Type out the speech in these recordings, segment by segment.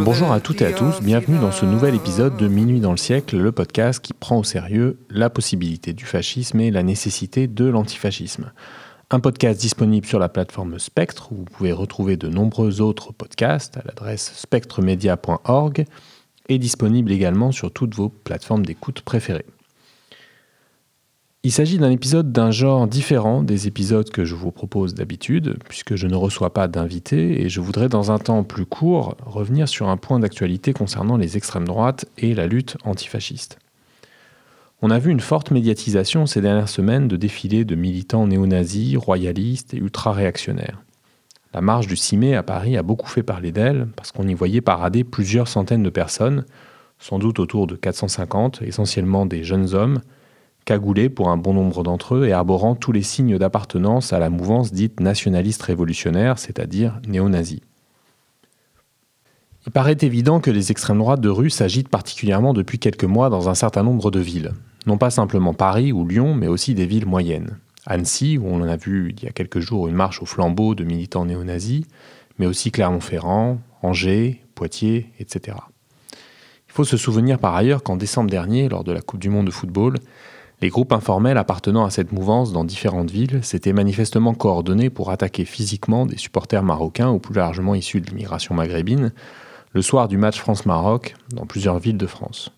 Bonjour à toutes et à tous, bienvenue dans ce nouvel épisode de Minuit dans le siècle, le podcast qui prend au sérieux la possibilité du fascisme et la nécessité de l'antifascisme. Un podcast disponible sur la plateforme Spectre, où vous pouvez retrouver de nombreux autres podcasts à l'adresse spectremedia.org et disponible également sur toutes vos plateformes d'écoute préférées. Il s'agit d'un épisode d'un genre différent des épisodes que je vous propose d'habitude, puisque je ne reçois pas d'invités et je voudrais dans un temps plus court revenir sur un point d'actualité concernant les extrêmes droites et la lutte antifasciste. On a vu une forte médiatisation ces dernières semaines de défilés de militants néo-nazis, royalistes et ultra-réactionnaires. La marche du 6 mai à Paris a beaucoup fait parler d'elle parce qu'on y voyait parader plusieurs centaines de personnes, sans doute autour de 450, essentiellement des jeunes hommes, cagoulés pour un bon nombre d'entre eux et arborant tous les signes d'appartenance à la mouvance dite nationaliste révolutionnaire, c'est-à-dire néo-nazie. Il paraît évident que les extrêmes droites de rue s'agitent particulièrement depuis quelques mois dans un certain nombre de villes. Non pas simplement Paris ou Lyon, mais aussi des villes moyennes. Annecy, où on a vu il y a quelques jours une marche au flambeau de militants néo-nazis, mais aussi Clermont-Ferrand, Angers, Poitiers, etc. Il faut se souvenir par ailleurs qu'en décembre dernier, lors de la Coupe du Monde de football, les groupes informels appartenant à cette mouvance dans différentes villes s'étaient manifestement coordonnés pour attaquer physiquement des supporters marocains ou plus largement issus de l'immigration maghrébine le soir du match France-Maroc dans plusieurs villes de France.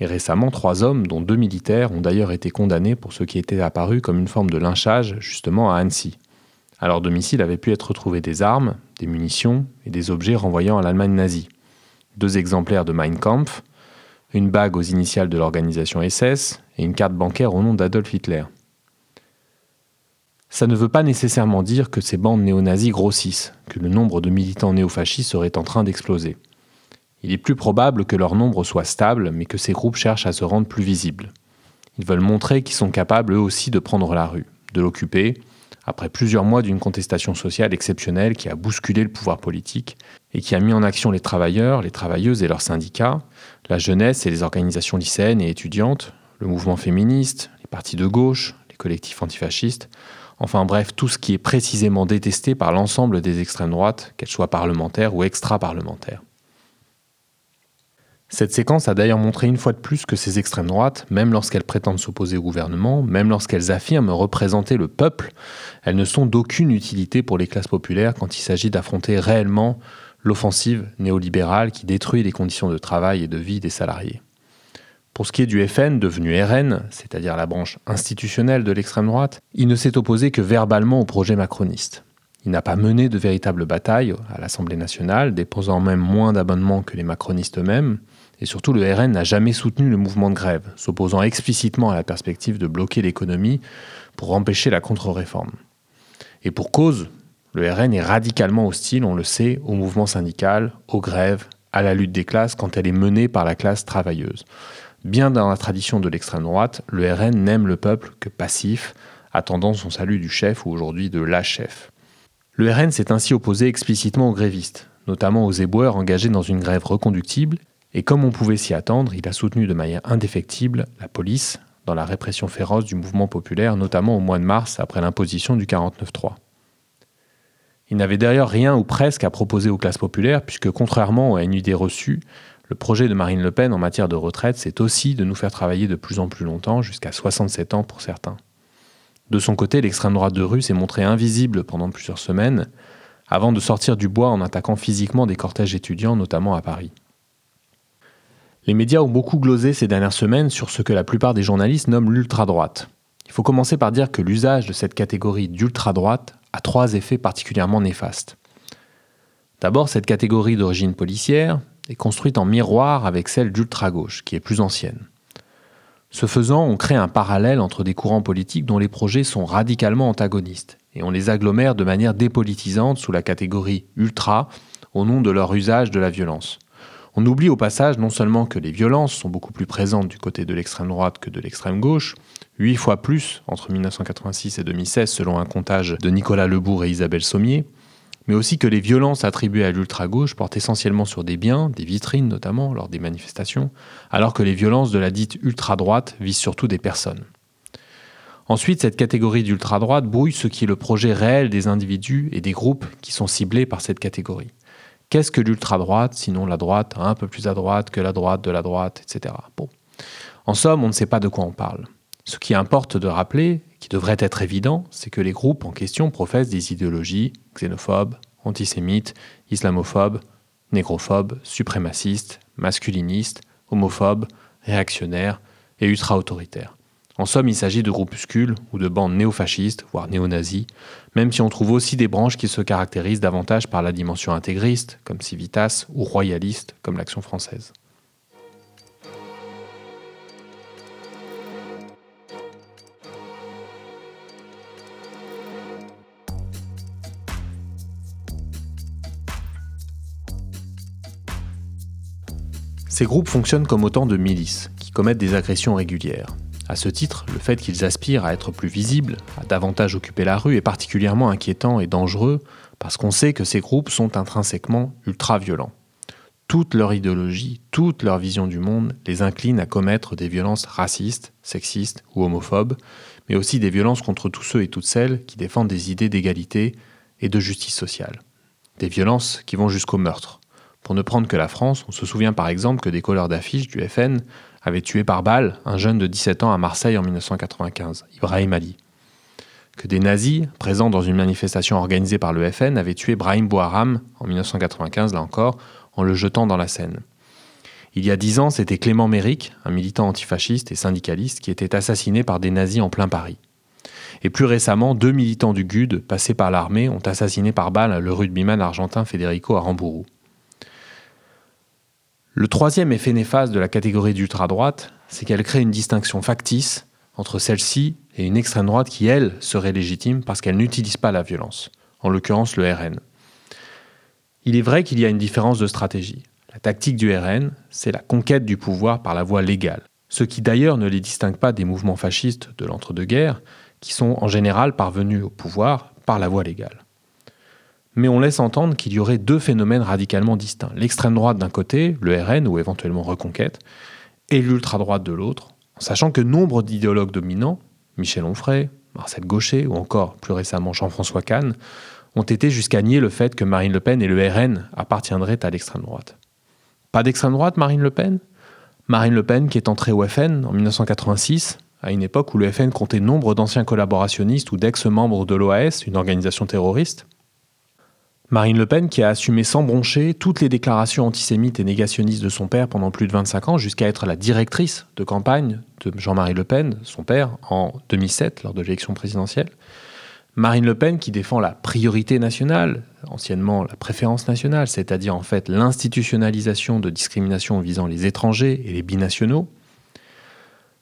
Et récemment, trois hommes, dont deux militaires, ont d'ailleurs été condamnés pour ce qui était apparu comme une forme de lynchage justement à Annecy. À leur domicile avaient pu être retrouvées des armes, des munitions et des objets renvoyant à l'Allemagne nazie. Deux exemplaires de Mein Kampf, une bague aux initiales de l'organisation SS et une carte bancaire au nom d'Adolf Hitler. Ça ne veut pas nécessairement dire que ces bandes néo-nazis grossissent, que le nombre de militants néofascistes serait en train d'exploser. Il est plus probable que leur nombre soit stable, mais que ces groupes cherchent à se rendre plus visibles. Ils veulent montrer qu'ils sont capables eux aussi de prendre la rue, de l'occuper, après plusieurs mois d'une contestation sociale exceptionnelle qui a bousculé le pouvoir politique et qui a mis en action les travailleurs, les travailleuses et leurs syndicats, la jeunesse et les organisations lycéennes et étudiantes, le mouvement féministe, les partis de gauche, les collectifs antifascistes, enfin bref, tout ce qui est précisément détesté par l'ensemble des extrêmes droites, qu'elles soient parlementaires ou extra-parlementaires. Cette séquence a d'ailleurs montré une fois de plus que ces extrêmes droites, même lorsqu'elles prétendent s'opposer au gouvernement, même lorsqu'elles affirment représenter le peuple, elles ne sont d'aucune utilité pour les classes populaires quand il s'agit d'affronter réellement l'offensive néolibérale qui détruit les conditions de travail et de vie des salariés. Pour ce qui est du FN, devenu RN, c'est-à-dire la branche institutionnelle de l'extrême droite, il ne s'est opposé que verbalement au projet macroniste. Il n'a pas mené de véritable bataille à l'Assemblée nationale, déposant même moins d'abonnements que les macronistes eux-mêmes, et surtout le RN n'a jamais soutenu le mouvement de grève, s'opposant explicitement à la perspective de bloquer l'économie pour empêcher la contre-réforme. Et pour cause, le RN est radicalement hostile, on le sait, au mouvement syndical, aux grèves, à la lutte des classes quand elle est menée par la classe travailleuse. Bien dans la tradition de l'extrême droite, le RN n'aime le peuple que passif, attendant son salut du chef ou aujourd'hui de la chef. Le RN s'est ainsi opposé explicitement aux grévistes, notamment aux éboueurs engagés dans une grève reconductible, et comme on pouvait s'y attendre, il a soutenu de manière indéfectible la police dans la répression féroce du mouvement populaire, notamment au mois de mars après l'imposition du 49-3. Il n'avait d'ailleurs rien ou presque à proposer aux classes populaires, puisque contrairement à une idée reçue, le projet de Marine Le Pen en matière de retraite, c'est aussi de nous faire travailler de plus en plus longtemps, jusqu'à 67 ans pour certains. De son côté, l'extrême droite de rue s'est montrée invisible pendant plusieurs semaines, avant de sortir du bois en attaquant physiquement des cortèges étudiants, notamment à Paris. Les médias ont beaucoup glosé ces dernières semaines sur ce que la plupart des journalistes nomment l'ultra-droite. Il faut commencer par dire que l'usage de cette catégorie d'ultra-droite a trois effets particulièrement néfastes. D'abord, cette catégorie d'origine policière, est construite en miroir avec celle d'ultra-gauche, qui est plus ancienne. Ce faisant, on crée un parallèle entre des courants politiques dont les projets sont radicalement antagonistes, et on les agglomère de manière dépolitisante sous la catégorie ultra, au nom de leur usage de la violence. On oublie au passage non seulement que les violences sont beaucoup plus présentes du côté de l'extrême droite que de l'extrême gauche, huit fois plus entre 1986 et 2016 selon un comptage de Nicolas Lebourg et Isabelle Sommier, mais aussi que les violences attribuées à l'ultra-gauche portent essentiellement sur des biens, des vitrines notamment, lors des manifestations, alors que les violences de la dite ultra-droite visent surtout des personnes. Ensuite, cette catégorie d'ultra-droite brouille ce qui est le projet réel des individus et des groupes qui sont ciblés par cette catégorie. Qu'est-ce que l'ultra-droite, sinon la droite un peu plus à droite que la droite de la droite, etc. Bon. En somme, on ne sait pas de quoi on parle. Ce qui importe de rappeler, qui devrait être évident, c'est que les groupes en question professent des idéologies xénophobes, antisémites, islamophobes, négrophobes, suprémacistes, masculinistes, homophobes, réactionnaires et ultra-autoritaires. En somme, il s'agit de groupuscules ou de bandes néofascistes, voire néo-nazis, même si on trouve aussi des branches qui se caractérisent davantage par la dimension intégriste, comme Civitas, ou royaliste, comme l'Action française. Ces groupes fonctionnent comme autant de milices, qui commettent des agressions régulières. À ce titre, le fait qu'ils aspirent à être plus visibles, à davantage occuper la rue, est particulièrement inquiétant et dangereux parce qu'on sait que ces groupes sont intrinsèquement ultra-violents. Toute leur idéologie, toute leur vision du monde les incline à commettre des violences racistes, sexistes ou homophobes, mais aussi des violences contre tous ceux et toutes celles qui défendent des idées d'égalité et de justice sociale. Des violences qui vont jusqu'au meurtre. Pour ne prendre que la France, on se souvient par exemple que des colleurs d'affiches du FN avait tué par balle un jeune de 17 ans à Marseille en 1995, Ibrahim Ali. Que des nazis, présents dans une manifestation organisée par le FN, avaient tué Brahim Bouharam en 1995, là encore, en le jetant dans la Seine. Il y a dix ans, c'était Clément Méric, un militant antifasciste et syndicaliste, qui était assassiné par des nazis en plein Paris. Et plus récemment, deux militants du GUD, passés par l'armée, ont assassiné par balle le rugbyman argentin Federico Aramburu. Le troisième effet néfaste de la catégorie d'ultra-droite, c'est qu'elle crée une distinction factice entre celle-ci et une extrême droite qui, elle, serait légitime parce qu'elle n'utilise pas la violence, en l'occurrence le RN. Il est vrai qu'il y a une différence de stratégie. La tactique du RN, c'est la conquête du pouvoir par la voie légale, ce qui d'ailleurs ne les distingue pas des mouvements fascistes de l'entre-deux-guerres, qui sont en général parvenus au pouvoir par la voie légale mais on laisse entendre qu'il y aurait deux phénomènes radicalement distincts. L'extrême droite d'un côté, le RN ou éventuellement Reconquête, et l'ultra-droite de l'autre, en sachant que nombre d'idéologues dominants, Michel Onfray, Marcel Gaucher ou encore plus récemment Jean-François Kahn, ont été jusqu'à nier le fait que Marine Le Pen et le RN appartiendraient à l'extrême droite. Pas d'extrême droite, Marine Le Pen? Marine Le Pen qui est entrée au FN en 1986, à une époque où le FN comptait nombre d'anciens collaborationnistes ou d'ex-membres de l'OAS, une organisation terroriste, Marine Le Pen qui a assumé sans broncher toutes les déclarations antisémites et négationnistes de son père pendant plus de 25 ans jusqu'à être la directrice de campagne de Jean-Marie Le Pen, son père, en 2007 lors de l'élection présidentielle. Marine Le Pen qui défend la priorité nationale, anciennement la préférence nationale, c'est-à-dire en fait l'institutionnalisation de discrimination visant les étrangers et les binationaux.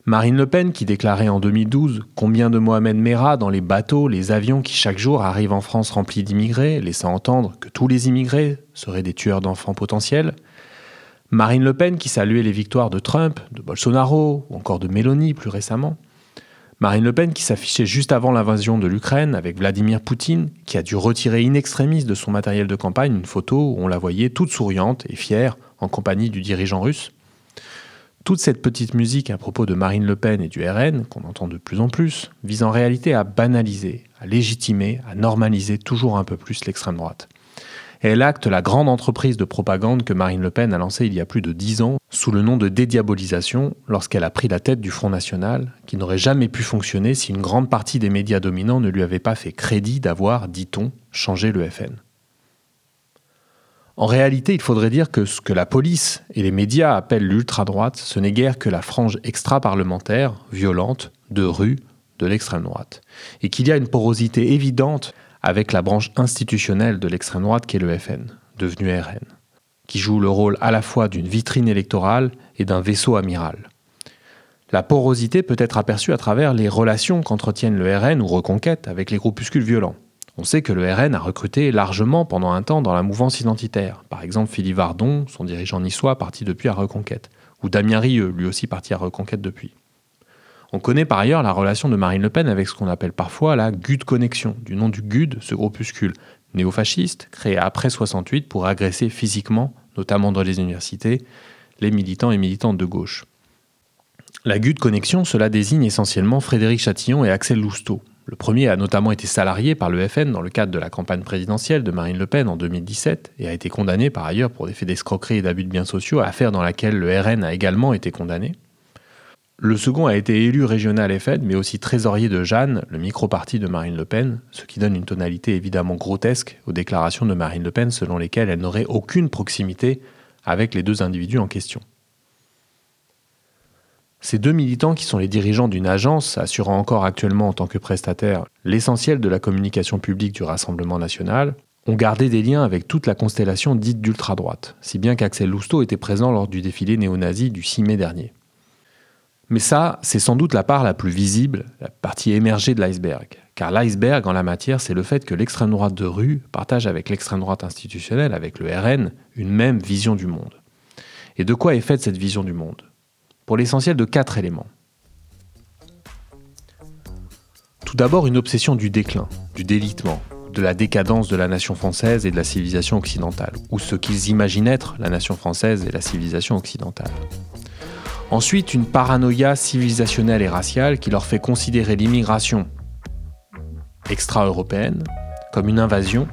Marine Le Pen qui déclarait en 2012 combien de Mohamed Merah dans les bateaux, les avions qui chaque jour arrivent en France remplis d'immigrés, laissant entendre que tous les immigrés seraient des tueurs d'enfants potentiels. Marine Le Pen qui saluait les victoires de Trump, de Bolsonaro ou encore de Mélanie plus récemment. Marine Le Pen qui s'affichait juste avant l'invasion de l'Ukraine avec Vladimir Poutine, qui a dû retirer in extremis de son matériel de campagne une photo où on la voyait toute souriante et fière en compagnie du dirigeant russe. Toute cette petite musique à propos de Marine Le Pen et du RN, qu'on entend de plus en plus, vise en réalité à banaliser, à légitimer, à normaliser toujours un peu plus l'extrême droite. Elle acte la grande entreprise de propagande que Marine Le Pen a lancée il y a plus de dix ans sous le nom de dédiabolisation lorsqu'elle a pris la tête du Front National, qui n'aurait jamais pu fonctionner si une grande partie des médias dominants ne lui avait pas fait crédit d'avoir, dit-on, changé le FN. En réalité, il faudrait dire que ce que la police et les médias appellent l'ultra-droite, ce n'est guère que la frange extra-parlementaire, violente, de rue, de l'extrême droite. Et qu'il y a une porosité évidente avec la branche institutionnelle de l'extrême droite qui est le FN, devenu RN, qui joue le rôle à la fois d'une vitrine électorale et d'un vaisseau amiral. La porosité peut être aperçue à travers les relations qu'entretiennent le RN ou Reconquête avec les groupuscules violents. On sait que le RN a recruté largement pendant un temps dans la mouvance identitaire. Par exemple, Philippe Vardon, son dirigeant niçois, parti depuis à Reconquête. Ou Damien Rieu, lui aussi parti à Reconquête depuis. On connaît par ailleurs la relation de Marine Le Pen avec ce qu'on appelle parfois la GUD Connexion, du nom du GUD, ce groupuscule néofasciste créé après 68 pour agresser physiquement, notamment dans les universités, les militants et militantes de gauche. La GUD Connexion, cela désigne essentiellement Frédéric Chatillon et Axel Lousteau. Le premier a notamment été salarié par le FN dans le cadre de la campagne présidentielle de Marine Le Pen en 2017 et a été condamné par ailleurs pour des faits d'escroquerie et d'abus de biens sociaux, affaire dans laquelle le RN a également été condamné. Le second a été élu régional FN, mais aussi trésorier de Jeanne, le micro-parti de Marine Le Pen, ce qui donne une tonalité évidemment grotesque aux déclarations de Marine Le Pen selon lesquelles elle n'aurait aucune proximité avec les deux individus en question. Ces deux militants, qui sont les dirigeants d'une agence assurant encore actuellement en tant que prestataire l'essentiel de la communication publique du Rassemblement national, ont gardé des liens avec toute la constellation dite d'ultra-droite, si bien qu'Axel Lousteau était présent lors du défilé néo-nazi du 6 mai dernier. Mais ça, c'est sans doute la part la plus visible, la partie émergée de l'iceberg. Car l'iceberg en la matière, c'est le fait que l'extrême droite de rue partage avec l'extrême droite institutionnelle, avec le RN, une même vision du monde. Et de quoi est faite cette vision du monde? Pour l'essentiel de quatre éléments. Tout d'abord, une obsession du déclin, du délitement, de la décadence de la nation française et de la civilisation occidentale, ou ce qu'ils imaginent être la nation française et la civilisation occidentale. Ensuite, une paranoïa civilisationnelle et raciale qui leur fait considérer l'immigration extra-européenne comme une invasion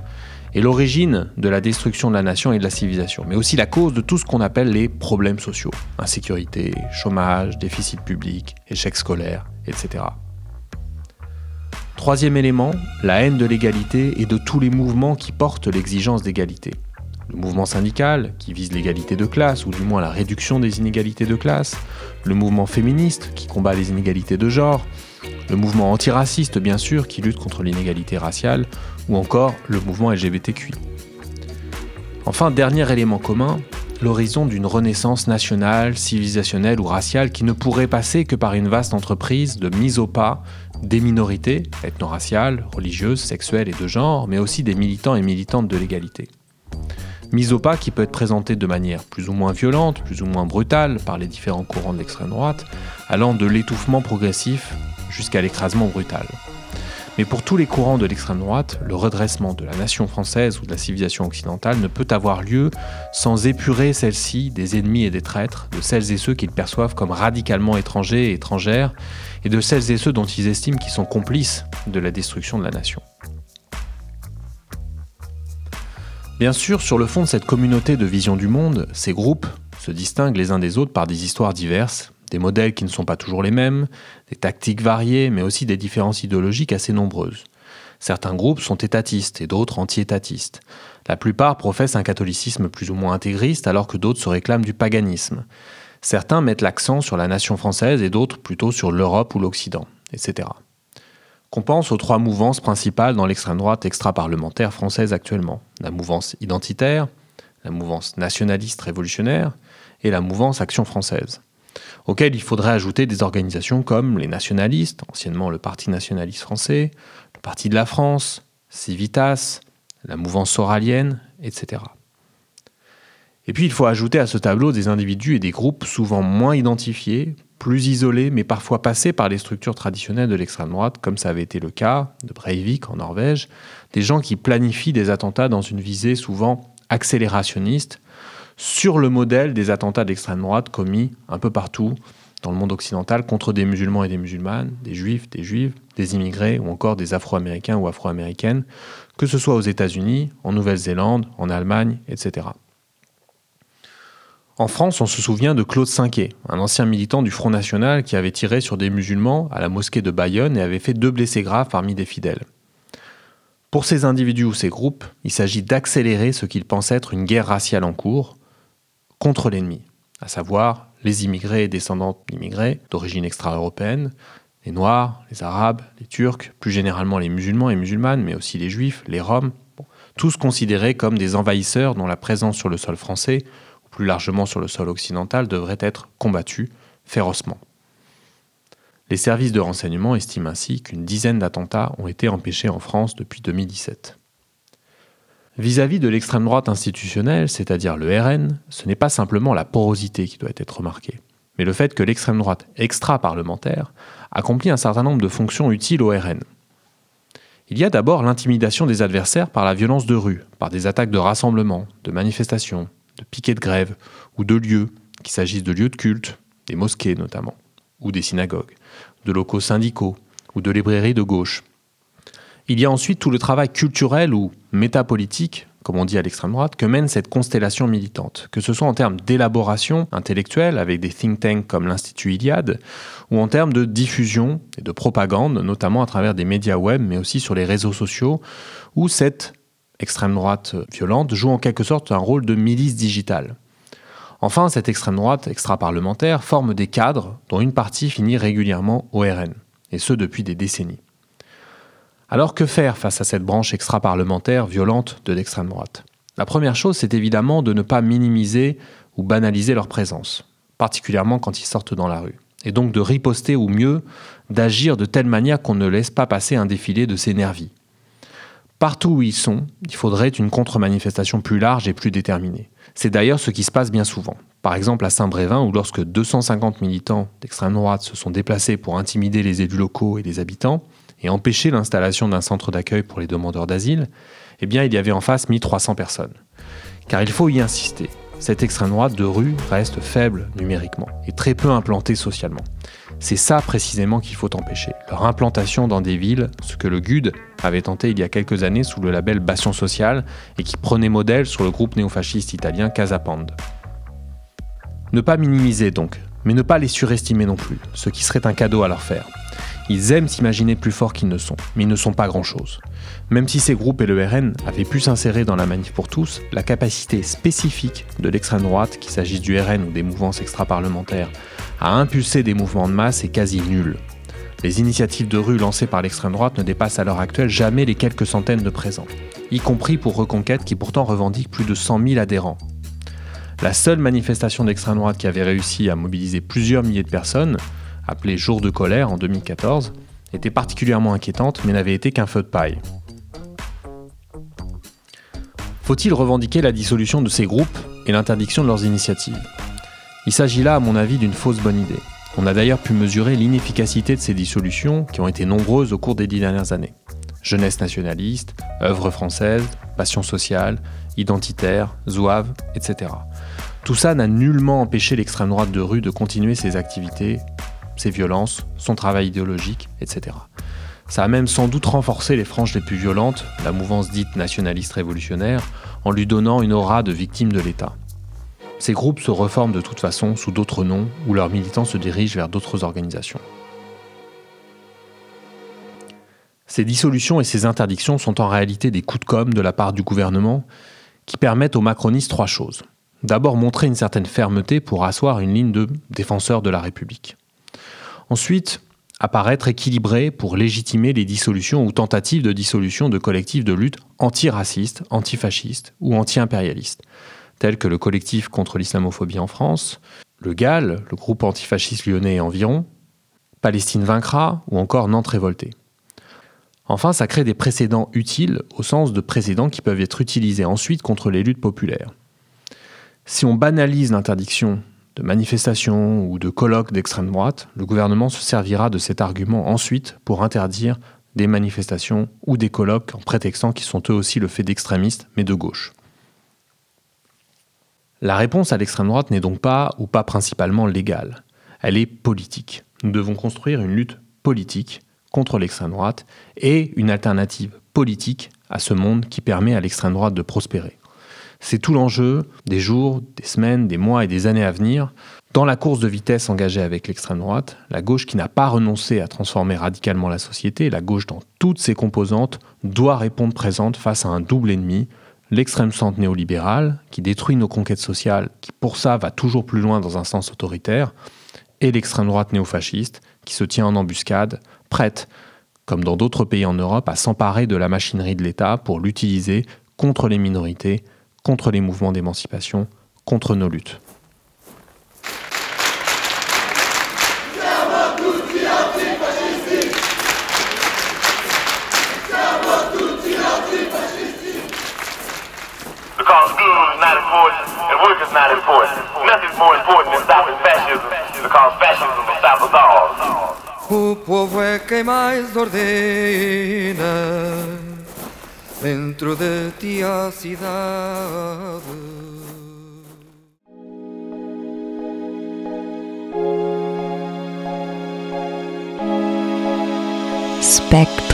et l'origine de la destruction de la nation et de la civilisation, mais aussi la cause de tout ce qu'on appelle les problèmes sociaux, insécurité, chômage, déficit public, échec scolaire, etc. Troisième élément, la haine de l'égalité et de tous les mouvements qui portent l'exigence d'égalité. Le mouvement syndical, qui vise l'égalité de classe, ou du moins la réduction des inégalités de classe, le mouvement féministe, qui combat les inégalités de genre, le mouvement antiraciste bien sûr qui lutte contre l'inégalité raciale, ou encore le mouvement LGBTQI. Enfin, dernier élément commun, l'horizon d'une renaissance nationale, civilisationnelle ou raciale qui ne pourrait passer que par une vaste entreprise de mise au pas des minorités, ethno-raciales, religieuses, sexuelles et de genre, mais aussi des militants et militantes de l'égalité. Mise au pas qui peut être présentée de manière plus ou moins violente, plus ou moins brutale par les différents courants de l'extrême droite, allant de l'étouffement progressif jusqu'à l'écrasement brutal. Mais pour tous les courants de l'extrême droite, le redressement de la nation française ou de la civilisation occidentale ne peut avoir lieu sans épurer celle-ci des ennemis et des traîtres, de celles et ceux qu'ils perçoivent comme radicalement étrangers et étrangères, et de celles et ceux dont ils estiment qu'ils sont complices de la destruction de la nation. Bien sûr, sur le fond de cette communauté de vision du monde, ces groupes se distinguent les uns des autres par des histoires diverses, des modèles qui ne sont pas toujours les mêmes, des tactiques variées, mais aussi des différences idéologiques assez nombreuses. Certains groupes sont étatistes et d'autres anti-étatistes. La plupart professent un catholicisme plus ou moins intégriste alors que d'autres se réclament du paganisme. Certains mettent l'accent sur la nation française et d'autres plutôt sur l'Europe ou l'Occident, etc. Qu'on pense aux trois mouvances principales dans l'extrême droite extra-parlementaire française actuellement. La mouvance identitaire, la mouvance nationaliste révolutionnaire et la mouvance action française auxquels il faudrait ajouter des organisations comme les nationalistes, anciennement le Parti nationaliste français, le Parti de la France, Civitas, la mouvance soralienne, etc. Et puis il faut ajouter à ce tableau des individus et des groupes souvent moins identifiés, plus isolés, mais parfois passés par les structures traditionnelles de l'extrême droite, comme ça avait été le cas de Breivik en Norvège, des gens qui planifient des attentats dans une visée souvent accélérationniste, sur le modèle des attentats d'extrême droite commis un peu partout dans le monde occidental contre des musulmans et des musulmanes, des juifs, des juives, des immigrés ou encore des afro-américains ou afro-américaines, que ce soit aux États-Unis, en Nouvelle-Zélande, en Allemagne, etc. En France, on se souvient de Claude Cinquet, un ancien militant du Front National qui avait tiré sur des musulmans à la mosquée de Bayonne et avait fait deux blessés graves parmi des fidèles. Pour ces individus ou ces groupes, il s'agit d'accélérer ce qu'ils pensent être une guerre raciale en cours, contre l'ennemi, à savoir les immigrés et descendants d'immigrés d'origine extra-européenne, les Noirs, les Arabes, les Turcs, plus généralement les musulmans et musulmanes, mais aussi les Juifs, les Roms, tous considérés comme des envahisseurs dont la présence sur le sol français, ou plus largement sur le sol occidental, devrait être combattue férocement. Les services de renseignement estiment ainsi qu'une dizaine d'attentats ont été empêchés en France depuis 2017. Vis-à-vis de l'extrême droite institutionnelle, c'est-à-dire le RN, ce n'est pas simplement la porosité qui doit être remarquée, mais le fait que l'extrême droite extra-parlementaire accomplit un certain nombre de fonctions utiles au RN. Il y a d'abord l'intimidation des adversaires par la violence de rue, par des attaques de rassemblements, de manifestations, de piquets de grève ou de lieux, qu'il s'agisse de lieux de culte, des mosquées notamment, ou des synagogues, de locaux syndicaux ou de librairies de gauche. Il y a ensuite tout le travail culturel ou métapolitique comme on dit à l'extrême droite, que mène cette constellation militante, que ce soit en termes d'élaboration intellectuelle avec des think tanks comme l'Institut Iliade, ou en termes de diffusion et de propagande, notamment à travers des médias web, mais aussi sur les réseaux sociaux, où cette extrême droite violente joue en quelque sorte un rôle de milice digitale. Enfin, cette extrême droite extra-parlementaire forme des cadres dont une partie finit régulièrement au RN, et ce depuis des décennies. Alors que faire face à cette branche extra-parlementaire violente de l'extrême droite? La première chose, c'est évidemment de ne pas minimiser ou banaliser leur présence, particulièrement quand ils sortent dans la rue, et donc de riposter ou mieux d'agir de telle manière qu'on ne laisse pas passer un défilé de ces nervis. Partout où ils sont, il faudrait une contre-manifestation plus large et plus déterminée. C'est d'ailleurs ce qui se passe bien souvent. Par exemple à Saint-Brévin, où lorsque 250 militants d'extrême droite se sont déplacés pour intimider les élus locaux et les habitants, et empêcher l'installation d'un centre d'accueil pour les demandeurs d'asile, eh bien, il y avait en face 1300 personnes. Car il faut y insister, cette extrême droite de rue reste faible numériquement et très peu implantée socialement. C'est ça précisément qu'il faut empêcher, leur implantation dans des villes, ce que le GUD avait tenté il y a quelques années sous le label Bastion Social et qui prenait modèle sur le groupe néofasciste italien Casapande. Ne pas minimiser donc, mais ne pas les surestimer non plus, ce qui serait un cadeau à leur faire. Ils aiment s'imaginer plus forts qu'ils ne sont, mais ils ne sont pas grand-chose. Même si ces groupes et le RN avaient pu s'insérer dans la manif pour tous, la capacité spécifique de l'extrême droite, qu'il s'agisse du RN ou des mouvances extra-parlementaires, à impulser des mouvements de masse est quasi nulle. Les initiatives de rue lancées par l'extrême droite ne dépassent à l'heure actuelle jamais les quelques centaines de présents, y compris pour Reconquête qui pourtant revendique plus de 100 000 adhérents. La seule manifestation d'extrême droite qui avait réussi à mobiliser plusieurs milliers de personnes, appelée Jour de colère en 2014, était particulièrement inquiétante mais n'avait été qu'un feu de paille. Faut-il revendiquer la dissolution de ces groupes et l'interdiction de leurs initiatives? Il s'agit là, à mon avis, d'une fausse bonne idée. On a d'ailleurs pu mesurer l'inefficacité de ces dissolutions qui ont été nombreuses au cours des dix dernières années. Jeunesse nationaliste, œuvre française, passion sociale, identitaire, zouave, etc. Tout ça n'a nullement empêché l'extrême droite de rue de continuer ses activités ses violences, son travail idéologique, etc. Ça a même sans doute renforcé les franges les plus violentes, la mouvance dite nationaliste révolutionnaire, en lui donnant une aura de victime de l'État. Ces groupes se reforment de toute façon sous d'autres noms ou leurs militants se dirigent vers d'autres organisations. Ces dissolutions et ces interdictions sont en réalité des coups de com' de la part du gouvernement qui permettent aux macronistes trois choses. D'abord montrer une certaine fermeté pour asseoir une ligne de défenseur de la République. Ensuite, apparaître équilibré pour légitimer les dissolutions ou tentatives de dissolution de collectifs de lutte antiracistes, antifascistes ou anti-impérialistes, tels que le collectif contre l'islamophobie en France, le GAL, le groupe antifasciste lyonnais et environ, Palestine vaincra ou encore Nantes révoltée. Enfin, ça crée des précédents utiles au sens de précédents qui peuvent être utilisés ensuite contre les luttes populaires. Si on banalise l'interdiction de manifestations ou de colloques d'extrême droite, le gouvernement se servira de cet argument ensuite pour interdire des manifestations ou des colloques en prétextant qu'ils sont eux aussi le fait d'extrémistes, mais de gauche. La réponse à l'extrême droite n'est donc pas ou pas principalement légale, elle est politique. Nous devons construire une lutte politique contre l'extrême droite et une alternative politique à ce monde qui permet à l'extrême droite de prospérer. C'est tout l'enjeu des jours, des semaines, des mois et des années à venir dans la course de vitesse engagée avec l'extrême droite, la gauche qui n'a pas renoncé à transformer radicalement la société, la gauche dans toutes ses composantes, doit répondre présente face à un double ennemi, l'extrême centre néolibéral, qui détruit nos conquêtes sociales, qui pour ça va toujours plus loin dans un sens autoritaire, et l'extrême droite néofasciste, qui se tient en embuscade, prête, comme dans d'autres pays en Europe, à s'emparer de la machinerie de l'État pour l'utiliser contre les minorités contre les mouvements d'émancipation, contre nos luttes. Because school is not important and work is not important. Nothing's more important than stopping fascism because fascism will stop us all. O povo é quem mais ordena. dentro de ti ciudad. Spectro.